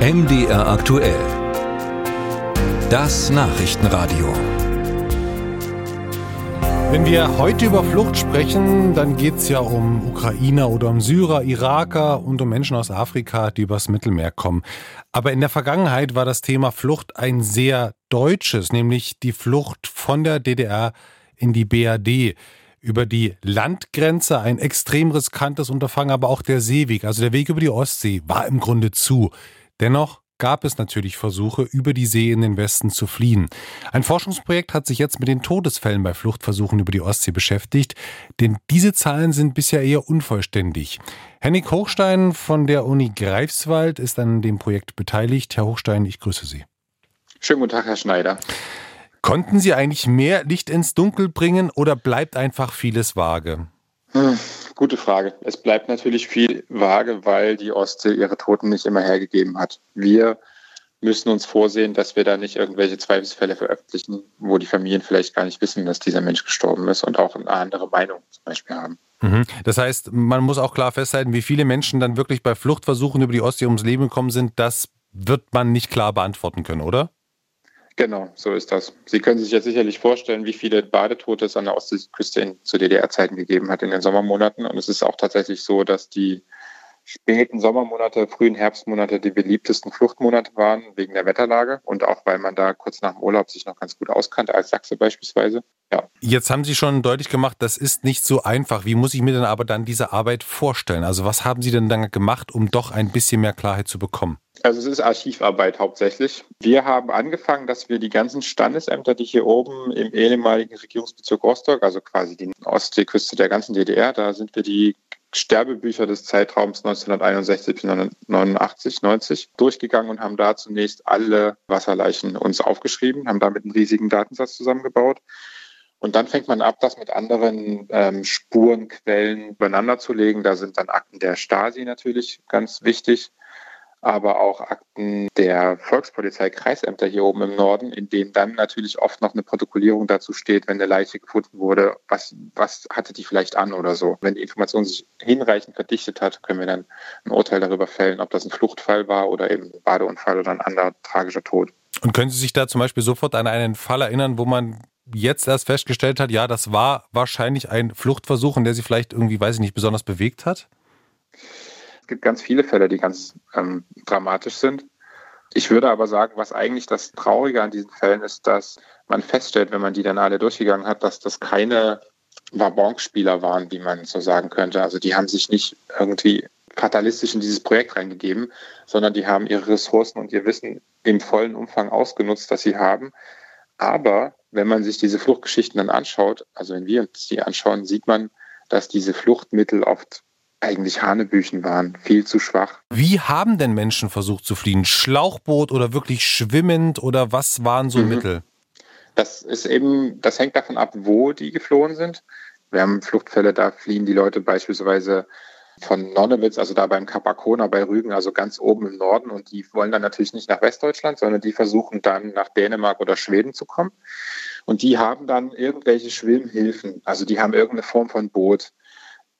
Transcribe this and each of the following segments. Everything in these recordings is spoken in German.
MDR aktuell. Das Nachrichtenradio. Wenn wir heute über Flucht sprechen, dann geht es ja um Ukrainer oder um Syrer, Iraker und um Menschen aus Afrika, die übers Mittelmeer kommen. Aber in der Vergangenheit war das Thema Flucht ein sehr deutsches, nämlich die Flucht von der DDR in die BRD über die Landgrenze, ein extrem riskantes Unterfangen, aber auch der Seeweg, also der Weg über die Ostsee, war im Grunde zu. Dennoch gab es natürlich Versuche, über die See in den Westen zu fliehen. Ein Forschungsprojekt hat sich jetzt mit den Todesfällen bei Fluchtversuchen über die Ostsee beschäftigt, denn diese Zahlen sind bisher eher unvollständig. Henning Hochstein von der Uni Greifswald ist an dem Projekt beteiligt. Herr Hochstein, ich grüße Sie. Schönen guten Tag, Herr Schneider. Konnten Sie eigentlich mehr Licht ins Dunkel bringen oder bleibt einfach vieles vage? Hm, gute Frage. Es bleibt natürlich viel vage, weil die Ostsee ihre Toten nicht immer hergegeben hat. Wir müssen uns vorsehen, dass wir da nicht irgendwelche Zweifelsfälle veröffentlichen, wo die Familien vielleicht gar nicht wissen, dass dieser Mensch gestorben ist und auch eine andere Meinung zum Beispiel haben. Mhm. Das heißt, man muss auch klar festhalten, wie viele Menschen dann wirklich bei Fluchtversuchen über die Ostsee ums Leben gekommen sind, das wird man nicht klar beantworten können, oder? Genau, so ist das. Sie können sich jetzt sicherlich vorstellen, wie viele Badetote es an der Ostseeküste zu DDR-Zeiten gegeben hat in den Sommermonaten. Und es ist auch tatsächlich so, dass die späten Sommermonate, frühen Herbstmonate die beliebtesten Fluchtmonate waren, wegen der Wetterlage und auch weil man da kurz nach dem Urlaub sich noch ganz gut auskannte, als Sachse beispielsweise. Ja. Jetzt haben Sie schon deutlich gemacht, das ist nicht so einfach. Wie muss ich mir denn aber dann diese Arbeit vorstellen? Also was haben Sie denn dann gemacht, um doch ein bisschen mehr Klarheit zu bekommen? Also es ist Archivarbeit hauptsächlich. Wir haben angefangen, dass wir die ganzen Standesämter, die hier oben im ehemaligen Regierungsbezirk Rostock, also quasi die Ostseeküste der ganzen DDR, da sind wir die Sterbebücher des Zeitraums 1961 bis 89, 90 durchgegangen und haben da zunächst alle Wasserleichen uns aufgeschrieben, haben damit einen riesigen Datensatz zusammengebaut. Und dann fängt man ab, das mit anderen ähm, Spurenquellen übereinander zu legen. Da sind dann Akten der Stasi natürlich ganz wichtig aber auch Akten der Volkspolizei, Kreisämter hier oben im Norden, in denen dann natürlich oft noch eine Protokollierung dazu steht, wenn eine Leiche gefunden wurde, was, was hatte die vielleicht an oder so. Wenn die Information sich hinreichend verdichtet hat, können wir dann ein Urteil darüber fällen, ob das ein Fluchtfall war oder eben ein Badeunfall oder ein anderer tragischer Tod. Und können Sie sich da zum Beispiel sofort an einen Fall erinnern, wo man jetzt erst festgestellt hat, ja, das war wahrscheinlich ein Fluchtversuch, in der Sie vielleicht irgendwie, weiß ich nicht, besonders bewegt hat? Gibt ganz viele Fälle, die ganz ähm, dramatisch sind. Ich würde aber sagen, was eigentlich das Traurige an diesen Fällen ist, dass man feststellt, wenn man die dann alle durchgegangen hat, dass das keine Wabonk-Spieler waren, wie man so sagen könnte. Also die haben sich nicht irgendwie fatalistisch in dieses Projekt reingegeben, sondern die haben ihre Ressourcen und ihr Wissen im vollen Umfang ausgenutzt, das sie haben. Aber wenn man sich diese Fluchtgeschichten dann anschaut, also wenn wir uns die anschauen, sieht man, dass diese Fluchtmittel oft eigentlich Hanebüchen waren, viel zu schwach. Wie haben denn Menschen versucht zu fliehen? Schlauchboot oder wirklich schwimmend oder was waren so mhm. Mittel? Das ist eben, das hängt davon ab, wo die geflohen sind. Wir haben Fluchtfälle, da fliehen die Leute beispielsweise von Nonnewitz, also da beim Kapakona bei Rügen, also ganz oben im Norden. Und die wollen dann natürlich nicht nach Westdeutschland, sondern die versuchen dann nach Dänemark oder Schweden zu kommen. Und die haben dann irgendwelche Schwimmhilfen, also die haben irgendeine Form von Boot.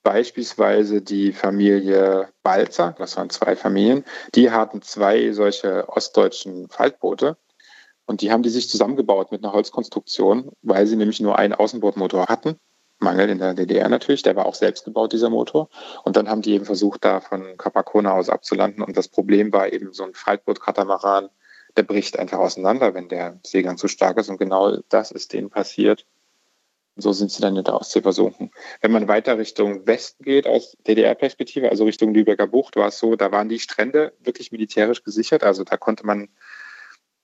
Beispielsweise die Familie Balzer, das waren zwei Familien, die hatten zwei solche ostdeutschen Faltboote und die haben die sich zusammengebaut mit einer Holzkonstruktion, weil sie nämlich nur einen Außenbordmotor hatten. Mangel in der DDR natürlich, der war auch selbst gebaut, dieser Motor. Und dann haben die eben versucht, da von Capacona aus abzulanden. Und das Problem war eben so ein Faltboot-Katamaran, der bricht einfach auseinander, wenn der Seegang zu stark ist. Und genau das ist denen passiert so sind sie dann in der Ostsee versunken. Wenn man weiter Richtung Westen geht, aus DDR-Perspektive, also Richtung Lübecker Bucht, war es so, da waren die Strände wirklich militärisch gesichert. Also da konnte man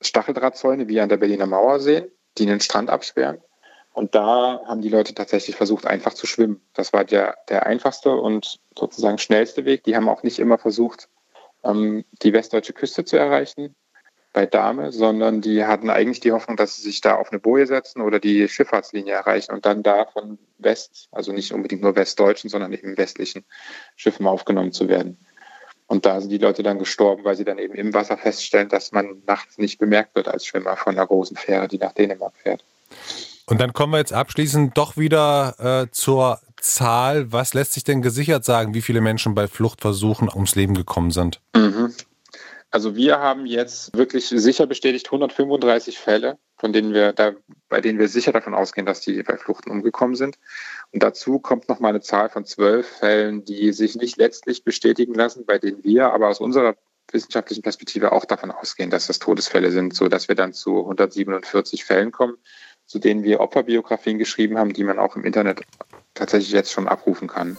Stacheldrahtzäune wie an der Berliner Mauer sehen, die den Strand absperren. Und da haben die Leute tatsächlich versucht, einfach zu schwimmen. Das war der, der einfachste und sozusagen schnellste Weg. Die haben auch nicht immer versucht, ähm, die westdeutsche Küste zu erreichen, bei Dame, sondern die hatten eigentlich die Hoffnung, dass sie sich da auf eine Boje setzen oder die Schifffahrtslinie erreichen und dann da von West, also nicht unbedingt nur westdeutschen, sondern eben westlichen Schiffen aufgenommen zu werden. Und da sind die Leute dann gestorben, weil sie dann eben im Wasser feststellen, dass man nachts nicht bemerkt wird als Schwimmer von einer großen Fähre, die nach Dänemark fährt. Und dann kommen wir jetzt abschließend doch wieder äh, zur Zahl. Was lässt sich denn gesichert sagen, wie viele Menschen bei Fluchtversuchen ums Leben gekommen sind? Mhm. Also wir haben jetzt wirklich sicher bestätigt 135 Fälle, von denen wir da, bei denen wir sicher davon ausgehen, dass die bei Fluchten umgekommen sind. Und dazu kommt noch mal eine Zahl von zwölf Fällen, die sich nicht letztlich bestätigen lassen, bei denen wir aber aus unserer wissenschaftlichen Perspektive auch davon ausgehen, dass das Todesfälle sind, so dass wir dann zu 147 Fällen kommen, zu denen wir Opferbiografien geschrieben haben, die man auch im Internet tatsächlich jetzt schon abrufen kann.